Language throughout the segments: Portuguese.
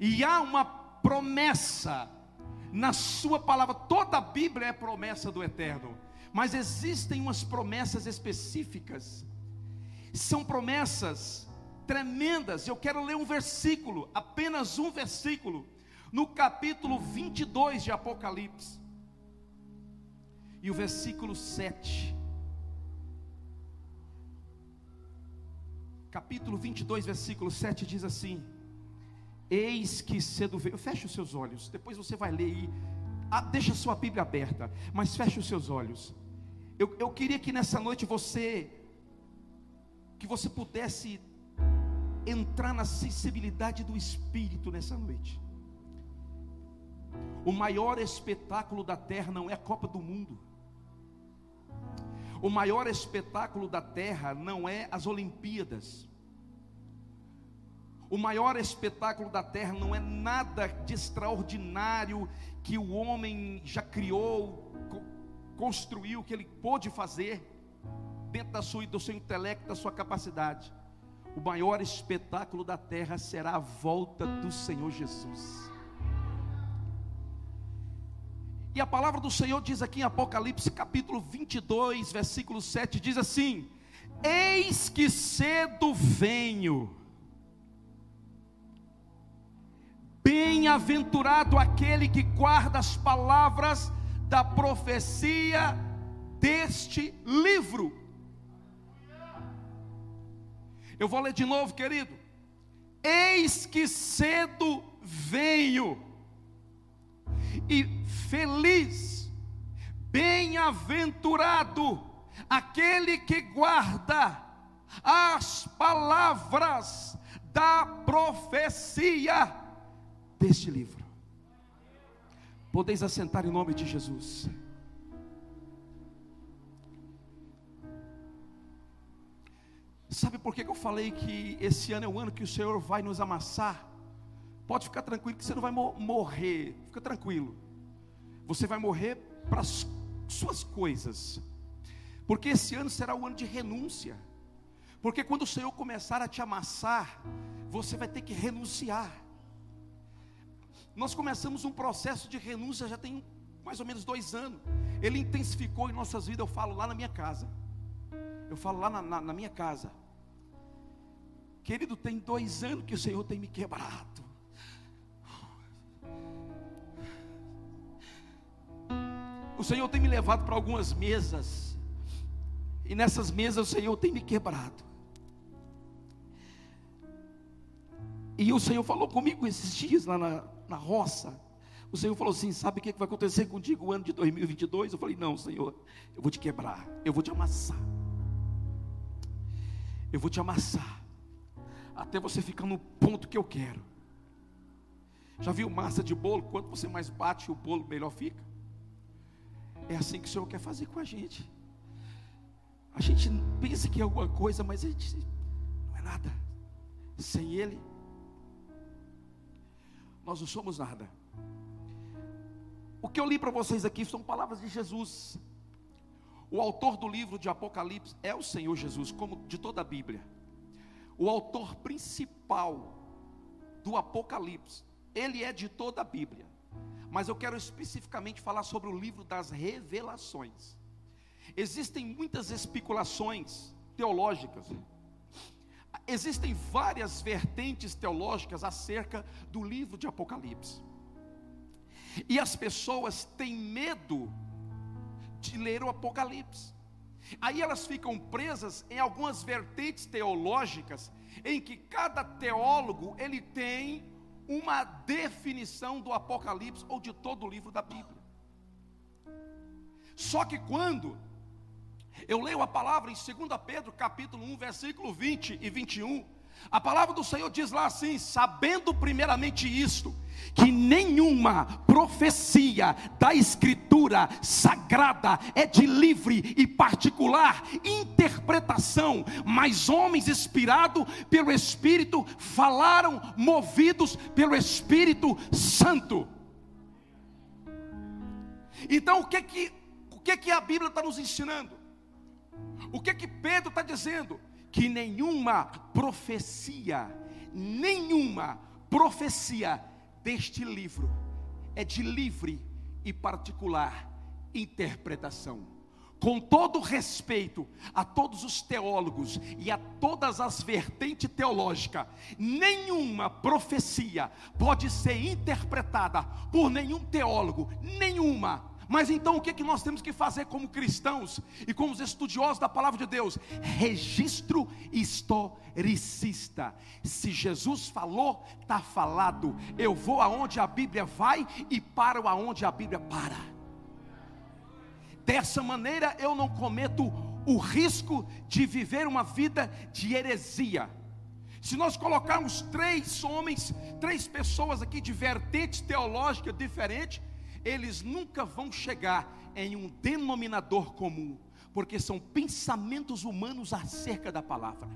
E há uma promessa na Sua palavra, toda a Bíblia é promessa do eterno, mas existem umas promessas específicas, são promessas tremendas. Eu quero ler um versículo, apenas um versículo, no capítulo 22 de Apocalipse, e o versículo 7. Capítulo 22, versículo 7 diz assim: Eis que cedo veio. Feche os seus olhos. Depois você vai ler e ah, deixa a sua Bíblia aberta, mas feche os seus olhos. Eu, eu queria que nessa noite você que você pudesse entrar na sensibilidade do Espírito nessa noite. O maior espetáculo da terra não é a Copa do Mundo. O maior espetáculo da terra não é as Olimpíadas. O maior espetáculo da terra não é nada de extraordinário que o homem já criou, construiu, que ele pôde fazer dentro da sua, do seu intelecto, da sua capacidade. O maior espetáculo da terra será a volta do Senhor Jesus. E a palavra do Senhor diz aqui em Apocalipse capítulo 22, versículo 7, diz assim: Eis que cedo venho Bem-aventurado aquele que guarda as palavras da profecia deste livro. Eu vou ler de novo, querido. Eis que cedo venho, e feliz, bem-aventurado aquele que guarda as palavras da profecia deste livro. Podeis assentar em nome de Jesus. Sabe por que eu falei que esse ano é o ano que o Senhor vai nos amassar? Pode ficar tranquilo que você não vai morrer, fica tranquilo. Você vai morrer para as suas coisas, porque esse ano será o ano de renúncia. Porque quando o Senhor começar a te amassar, você vai ter que renunciar. Nós começamos um processo de renúncia já tem mais ou menos dois anos. Ele intensificou em nossas vidas. Eu falo lá na minha casa. Eu falo lá na, na, na minha casa. Querido, tem dois anos que o Senhor tem me quebrado. O Senhor tem me levado para algumas mesas. E nessas mesas o Senhor tem me quebrado. E o Senhor falou comigo esses dias lá na, na roça. O Senhor falou assim: Sabe o que vai acontecer contigo o ano de 2022? Eu falei: Não, Senhor, eu vou te quebrar, eu vou te amassar. Eu vou te amassar, até você ficar no ponto que eu quero. Já viu massa de bolo? Quanto você mais bate o bolo, melhor fica. É assim que o Senhor quer fazer com a gente. A gente pensa que é alguma coisa, mas a gente não é nada. Sem Ele, nós não somos nada. O que eu li para vocês aqui são palavras de Jesus. O autor do livro de Apocalipse é o Senhor Jesus, como de toda a Bíblia. O autor principal do Apocalipse, ele é de toda a Bíblia. Mas eu quero especificamente falar sobre o livro das revelações. Existem muitas especulações teológicas existem várias vertentes teológicas acerca do livro de Apocalipse. E as pessoas têm medo de ler o Apocalipse. Aí elas ficam presas em algumas vertentes teológicas em que cada teólogo ele tem uma definição do Apocalipse ou de todo o livro da Bíblia. Só que quando eu leio a palavra em 2 Pedro, capítulo 1, versículo 20 e 21. A palavra do Senhor diz lá assim: sabendo primeiramente isto, que nenhuma profecia da Escritura sagrada é de livre e particular interpretação, mas homens inspirados pelo Espírito falaram, movidos pelo Espírito Santo. Então, o que que, o que, que a Bíblia está nos ensinando? O que que Pedro está dizendo? Que nenhuma profecia, nenhuma profecia deste livro é de livre e particular interpretação com todo respeito a todos os teólogos e a todas as vertentes teológicas, nenhuma profecia pode ser interpretada por nenhum teólogo, nenhuma. Mas então o que, é que nós temos que fazer como cristãos e como os estudiosos da palavra de Deus? Registro historicista. Se Jesus falou, está falado. Eu vou aonde a Bíblia vai e paro aonde a Bíblia para. Dessa maneira eu não cometo o risco de viver uma vida de heresia. Se nós colocarmos três homens, três pessoas aqui de vertentes teológicas diferentes, eles nunca vão chegar em um denominador comum, porque são pensamentos humanos acerca da palavra.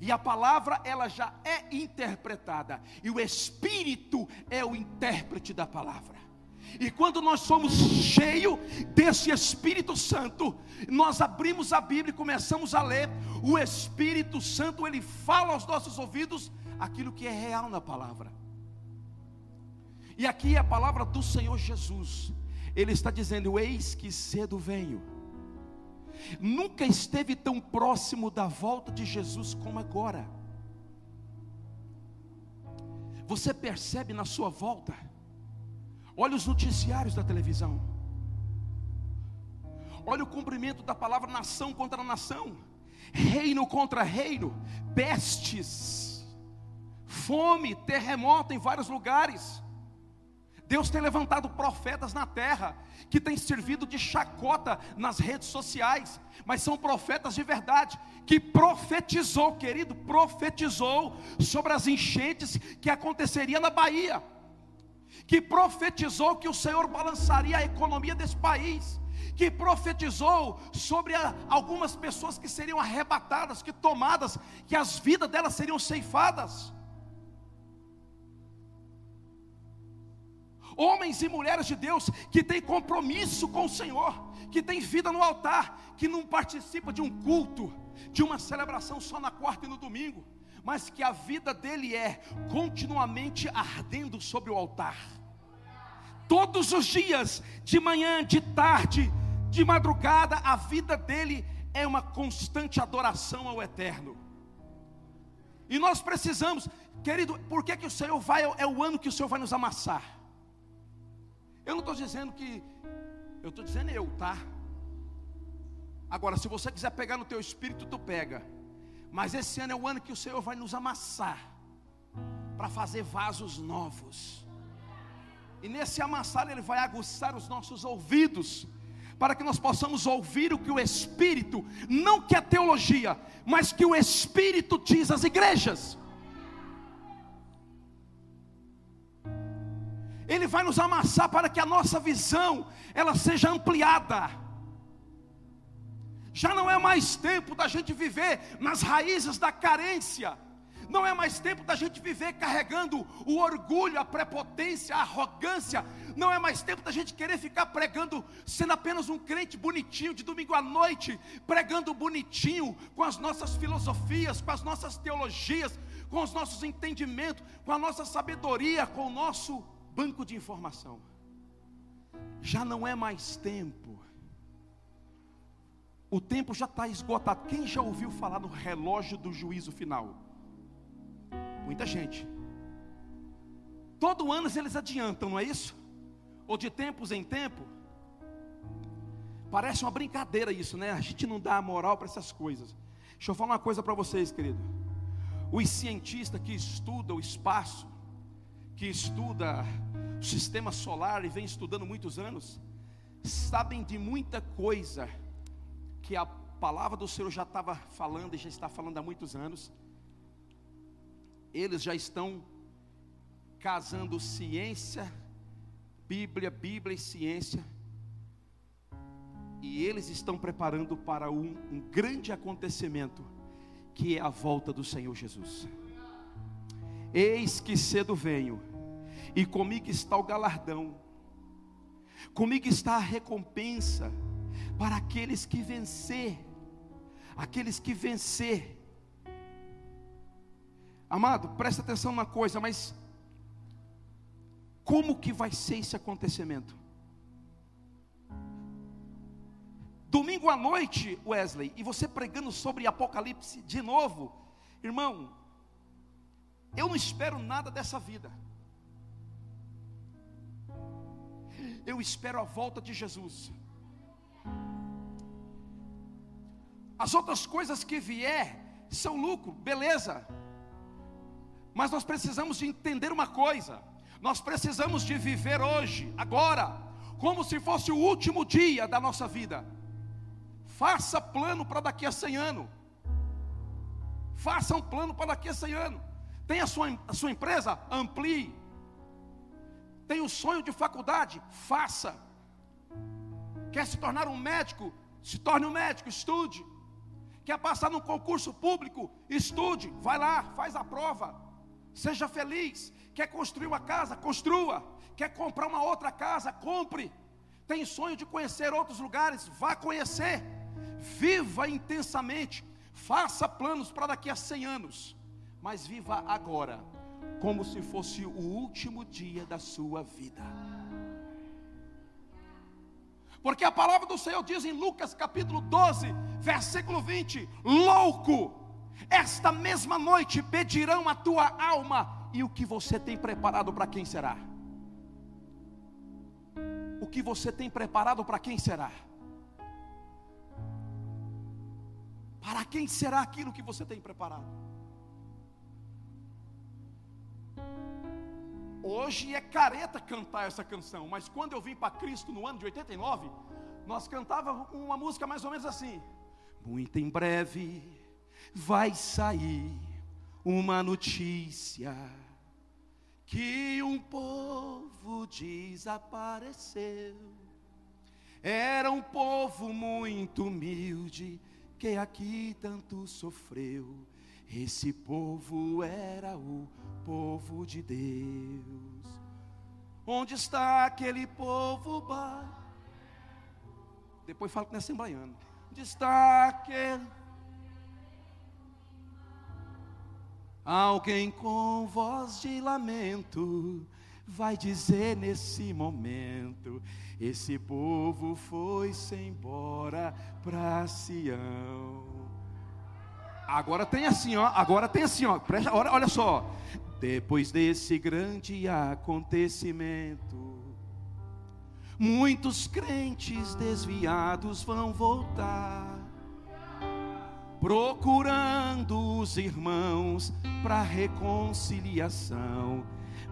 E a palavra ela já é interpretada, e o Espírito é o intérprete da palavra. E quando nós somos cheios desse Espírito Santo, nós abrimos a Bíblia e começamos a ler, o Espírito Santo ele fala aos nossos ouvidos aquilo que é real na palavra. E aqui é a palavra do Senhor Jesus. Ele está dizendo: Eis que cedo venho. Nunca esteve tão próximo da volta de Jesus como agora. Você percebe na sua volta? Olha os noticiários da televisão. Olha o cumprimento da palavra nação contra nação, reino contra reino, pestes, fome, terremoto em vários lugares. Deus tem levantado profetas na terra que têm servido de chacota nas redes sociais, mas são profetas de verdade, que profetizou, querido, profetizou sobre as enchentes que aconteceria na Bahia que profetizou que o Senhor balançaria a economia desse país, que profetizou sobre a, algumas pessoas que seriam arrebatadas, que tomadas, que as vidas delas seriam ceifadas. Homens e mulheres de Deus que têm compromisso com o Senhor, que têm vida no altar, que não participa de um culto, de uma celebração só na quarta e no domingo, mas que a vida dele é continuamente ardendo sobre o altar. Todos os dias, de manhã, de tarde, de madrugada, a vida dele é uma constante adoração ao Eterno. E nós precisamos, querido, por que, que o Senhor vai, é o ano que o Senhor vai nos amassar? Eu não estou dizendo que, eu estou dizendo eu, tá? Agora, se você quiser pegar no teu espírito, tu pega. Mas esse ano é o ano que o Senhor vai nos amassar para fazer vasos novos. E nesse amassar ele vai aguçar os nossos ouvidos para que nós possamos ouvir o que o Espírito, não que a teologia, mas que o Espírito diz às igrejas. Ele vai nos amassar para que a nossa visão ela seja ampliada. Já não é mais tempo da gente viver nas raízes da carência. Não é mais tempo da gente viver carregando o orgulho, a prepotência, a arrogância. Não é mais tempo da gente querer ficar pregando, sendo apenas um crente bonitinho de domingo à noite, pregando bonitinho com as nossas filosofias, com as nossas teologias, com os nossos entendimentos, com a nossa sabedoria, com o nosso banco de informação. Já não é mais tempo o tempo já está esgotado. Quem já ouviu falar no relógio do juízo final? Muita gente. Todo ano eles adiantam, não é isso? Ou de tempos em tempo. Parece uma brincadeira isso, né? A gente não dá moral para essas coisas. Deixa eu falar uma coisa para vocês, querido. Os cientistas que estudam o espaço, que estuda o sistema solar e vem estudando muitos anos, sabem de muita coisa que a palavra do Senhor já estava falando e já está falando há muitos anos. Eles já estão casando ciência, Bíblia, Bíblia e ciência. E eles estão preparando para um, um grande acontecimento, que é a volta do Senhor Jesus. Eis que cedo venho, e comigo está o galardão, comigo está a recompensa para aqueles que vencer, aqueles que vencer. Amado, presta atenção na coisa, mas como que vai ser esse acontecimento? Domingo à noite, Wesley, e você pregando sobre Apocalipse de novo, irmão, eu não espero nada dessa vida. Eu espero a volta de Jesus. As outras coisas que vier são lucro, beleza. Mas nós precisamos de entender uma coisa: nós precisamos de viver hoje, agora, como se fosse o último dia da nossa vida. Faça plano para daqui a 100 anos. Faça um plano para daqui a 100 anos. Tem a sua, a sua empresa? Amplie. Tem o sonho de faculdade? Faça. Quer se tornar um médico? Se torne um médico, estude. Quer passar num concurso público? Estude, vai lá, faz a prova. Seja feliz. Quer construir uma casa? Construa. Quer comprar uma outra casa? Compre. Tem sonho de conhecer outros lugares? Vá conhecer. Viva intensamente. Faça planos para daqui a 100 anos. Mas viva agora, como se fosse o último dia da sua vida. Porque a palavra do Senhor diz em Lucas capítulo 12, versículo 20: Louco, esta mesma noite pedirão a tua alma, e o que você tem preparado para quem será? O que você tem preparado para quem será? Para quem será aquilo que você tem preparado? Hoje é careta cantar essa canção, mas quando eu vim para Cristo no ano de 89, nós cantávamos uma música mais ou menos assim: Muito em breve vai sair uma notícia que um povo desapareceu. Era um povo muito humilde que aqui tanto sofreu. Esse povo era o povo de Deus. Onde está aquele povo? Depois fala que não é assembleiano. Onde está aquele Alguém com voz de lamento vai dizer nesse momento: Esse povo foi-se embora para Sião. Agora tem assim, ó. Agora tem assim, ó. Presta, olha, olha só. Depois desse grande acontecimento, muitos crentes desviados vão voltar procurando os irmãos para reconciliação,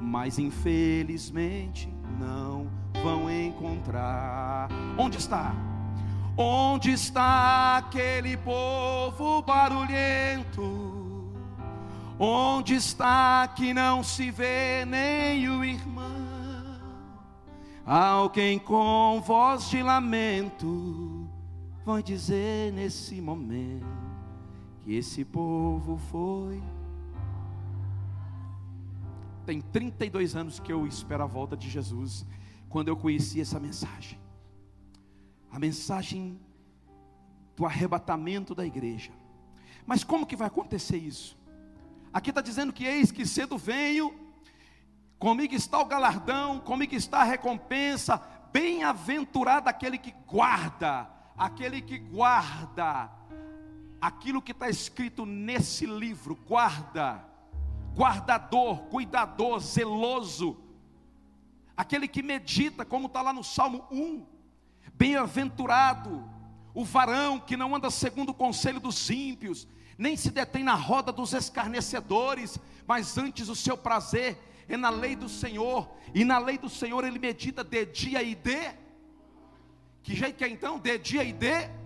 mas infelizmente não vão encontrar. Onde está? Onde está aquele povo barulhento? Onde está que não se vê nem o irmão? Alguém com voz de lamento vai dizer nesse momento que esse povo foi. Tem 32 anos que eu espero a volta de Jesus, quando eu conheci essa mensagem. A mensagem do arrebatamento da igreja. Mas como que vai acontecer isso? Aqui está dizendo que eis que cedo venho, comigo está o galardão, comigo está a recompensa, bem-aventurado aquele que guarda, aquele que guarda aquilo que está escrito nesse livro, guarda, guardador, cuidador, zeloso, aquele que medita, como está lá no Salmo 1, bem-aventurado, o varão que não anda segundo o conselho dos ímpios, nem se detém na roda dos escarnecedores, mas antes o seu prazer é na lei do Senhor, e na lei do Senhor ele medita de dia e de. Que jeito que é então? De dia e de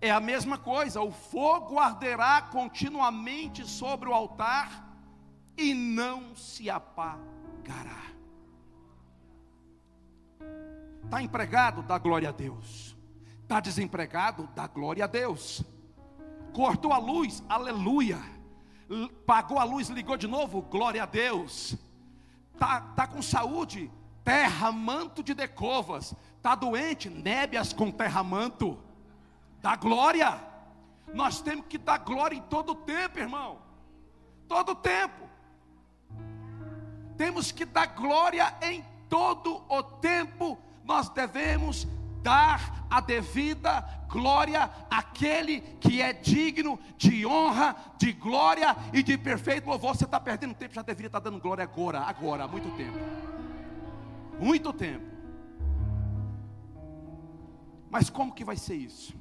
é a mesma coisa, o fogo arderá continuamente sobre o altar e não se apagará. Está empregado? Dá glória a Deus. Está desempregado? Dá glória a Deus. Cortou a luz? Aleluia. Pagou a luz, ligou de novo? Glória a Deus. Está tá com saúde? Terra, manto de decovas. Está doente? Nébias com terra, manto Dá glória. Nós temos que dar glória em todo o tempo, irmão. Todo tempo. Temos que dar glória em todo o tempo. Nós devemos dar a devida glória àquele que é digno de honra, de glória e de perfeito louvor. Você está perdendo tempo, já deveria estar dando glória agora, agora, há muito tempo. Muito tempo. Mas como que vai ser isso?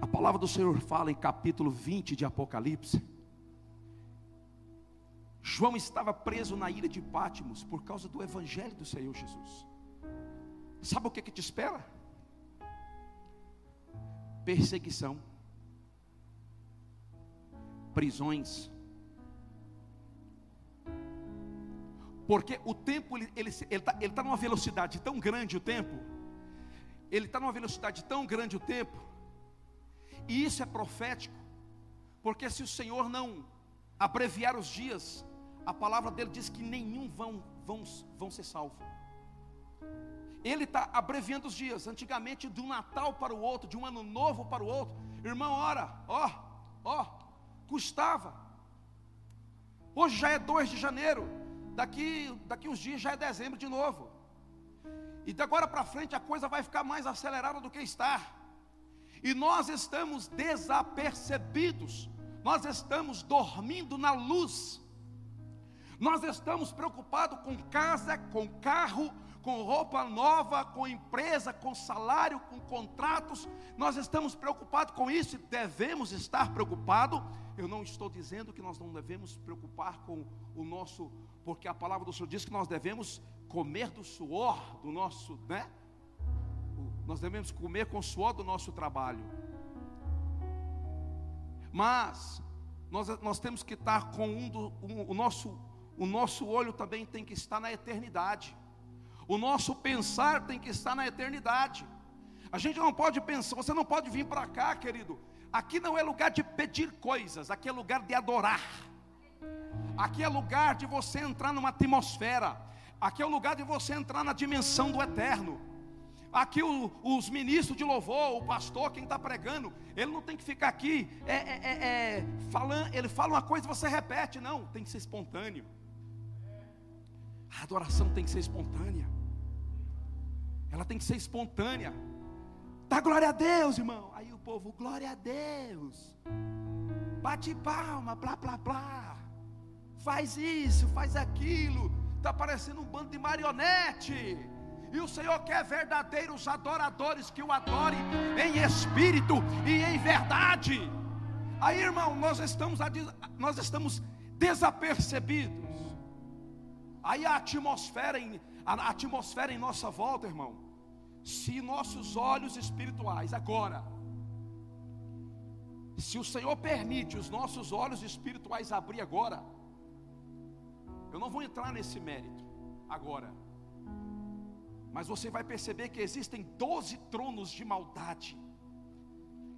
A palavra do Senhor fala em capítulo 20 de Apocalipse. João estava preso na ilha de Pátimos por causa do evangelho do Senhor Jesus. Sabe o que, que te espera? Perseguição, prisões. Porque o tempo, ele está ele, ele tá, ele tá numa velocidade tão grande o tempo, ele está numa velocidade tão grande o tempo, e isso é profético, porque se o Senhor não abreviar os dias, a palavra dele diz que nenhum vão, vão, vão ser salvos. Ele está abreviando os dias. Antigamente, de um Natal para o outro, de um ano novo para o outro, irmão, ora, ó, ó, custava. Hoje já é 2 de janeiro, daqui, daqui uns dias já é dezembro de novo. E de agora para frente a coisa vai ficar mais acelerada do que está. E nós estamos desapercebidos, nós estamos dormindo na luz nós estamos preocupados com casa, com carro, com roupa nova, com empresa, com salário, com contratos. Nós estamos preocupados com isso e devemos estar preocupados. Eu não estou dizendo que nós não devemos preocupar com o nosso, porque a palavra do Senhor diz que nós devemos comer do suor do nosso, né? Nós devemos comer com o suor do nosso trabalho. Mas nós, nós temos que estar com um do, um, o nosso o nosso olho também tem que estar na eternidade. O nosso pensar tem que estar na eternidade. A gente não pode pensar, você não pode vir para cá, querido. Aqui não é lugar de pedir coisas, aqui é lugar de adorar. Aqui é lugar de você entrar numa atmosfera. Aqui é o lugar de você entrar na dimensão do eterno. Aqui o, os ministros de louvor, o pastor, quem está pregando, ele não tem que ficar aqui é, é, é, é, falando, ele fala uma coisa e você repete, não, tem que ser espontâneo. A adoração tem que ser espontânea. Ela tem que ser espontânea. Dá glória a Deus, irmão. Aí o povo, glória a Deus. Bate palma, blá, blá, blá. Faz isso, faz aquilo. Está parecendo um bando de marionete. E o Senhor quer verdadeiros adoradores que o adorem em espírito e em verdade. Aí, irmão, nós estamos, nós estamos desapercebidos. Aí a atmosfera em, a atmosfera em nossa volta, irmão. Se nossos olhos espirituais agora, se o Senhor permite os nossos olhos espirituais abrir agora, eu não vou entrar nesse mérito agora. Mas você vai perceber que existem doze tronos de maldade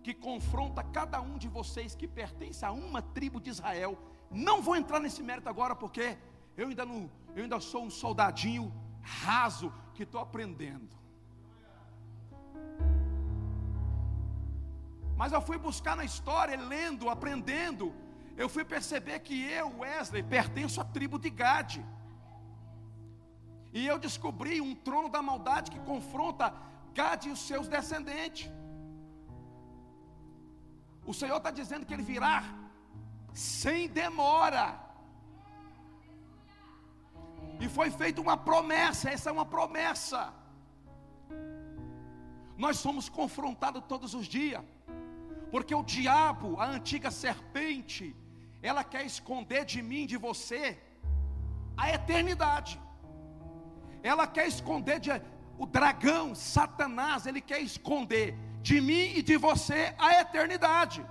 que confronta cada um de vocês que pertence a uma tribo de Israel. Não vou entrar nesse mérito agora porque eu ainda não, eu ainda sou um soldadinho raso que estou aprendendo. Mas eu fui buscar na história, lendo, aprendendo, eu fui perceber que eu, Wesley, pertenço à tribo de Gade. E eu descobri um trono da maldade que confronta Gade e os seus descendentes. O Senhor está dizendo que Ele virá sem demora. E foi feita uma promessa, essa é uma promessa. Nós somos confrontados todos os dias, porque o diabo, a antiga serpente, ela quer esconder de mim, de você, a eternidade. Ela quer esconder de, o dragão, Satanás, ele quer esconder de mim e de você a eternidade.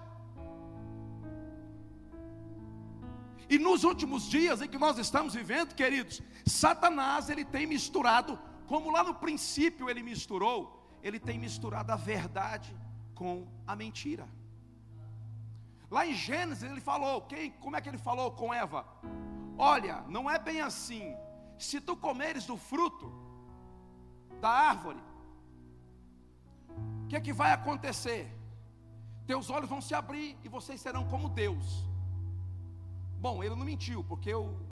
E nos últimos dias em que nós estamos vivendo, queridos, Satanás ele tem misturado, como lá no princípio ele misturou, ele tem misturado a verdade com a mentira. Lá em Gênesis ele falou, quem, como é que ele falou com Eva? Olha, não é bem assim. Se tu comeres do fruto da árvore, o que é que vai acontecer? Teus olhos vão se abrir e vocês serão como Deus. Bom, ele não mentiu, porque eu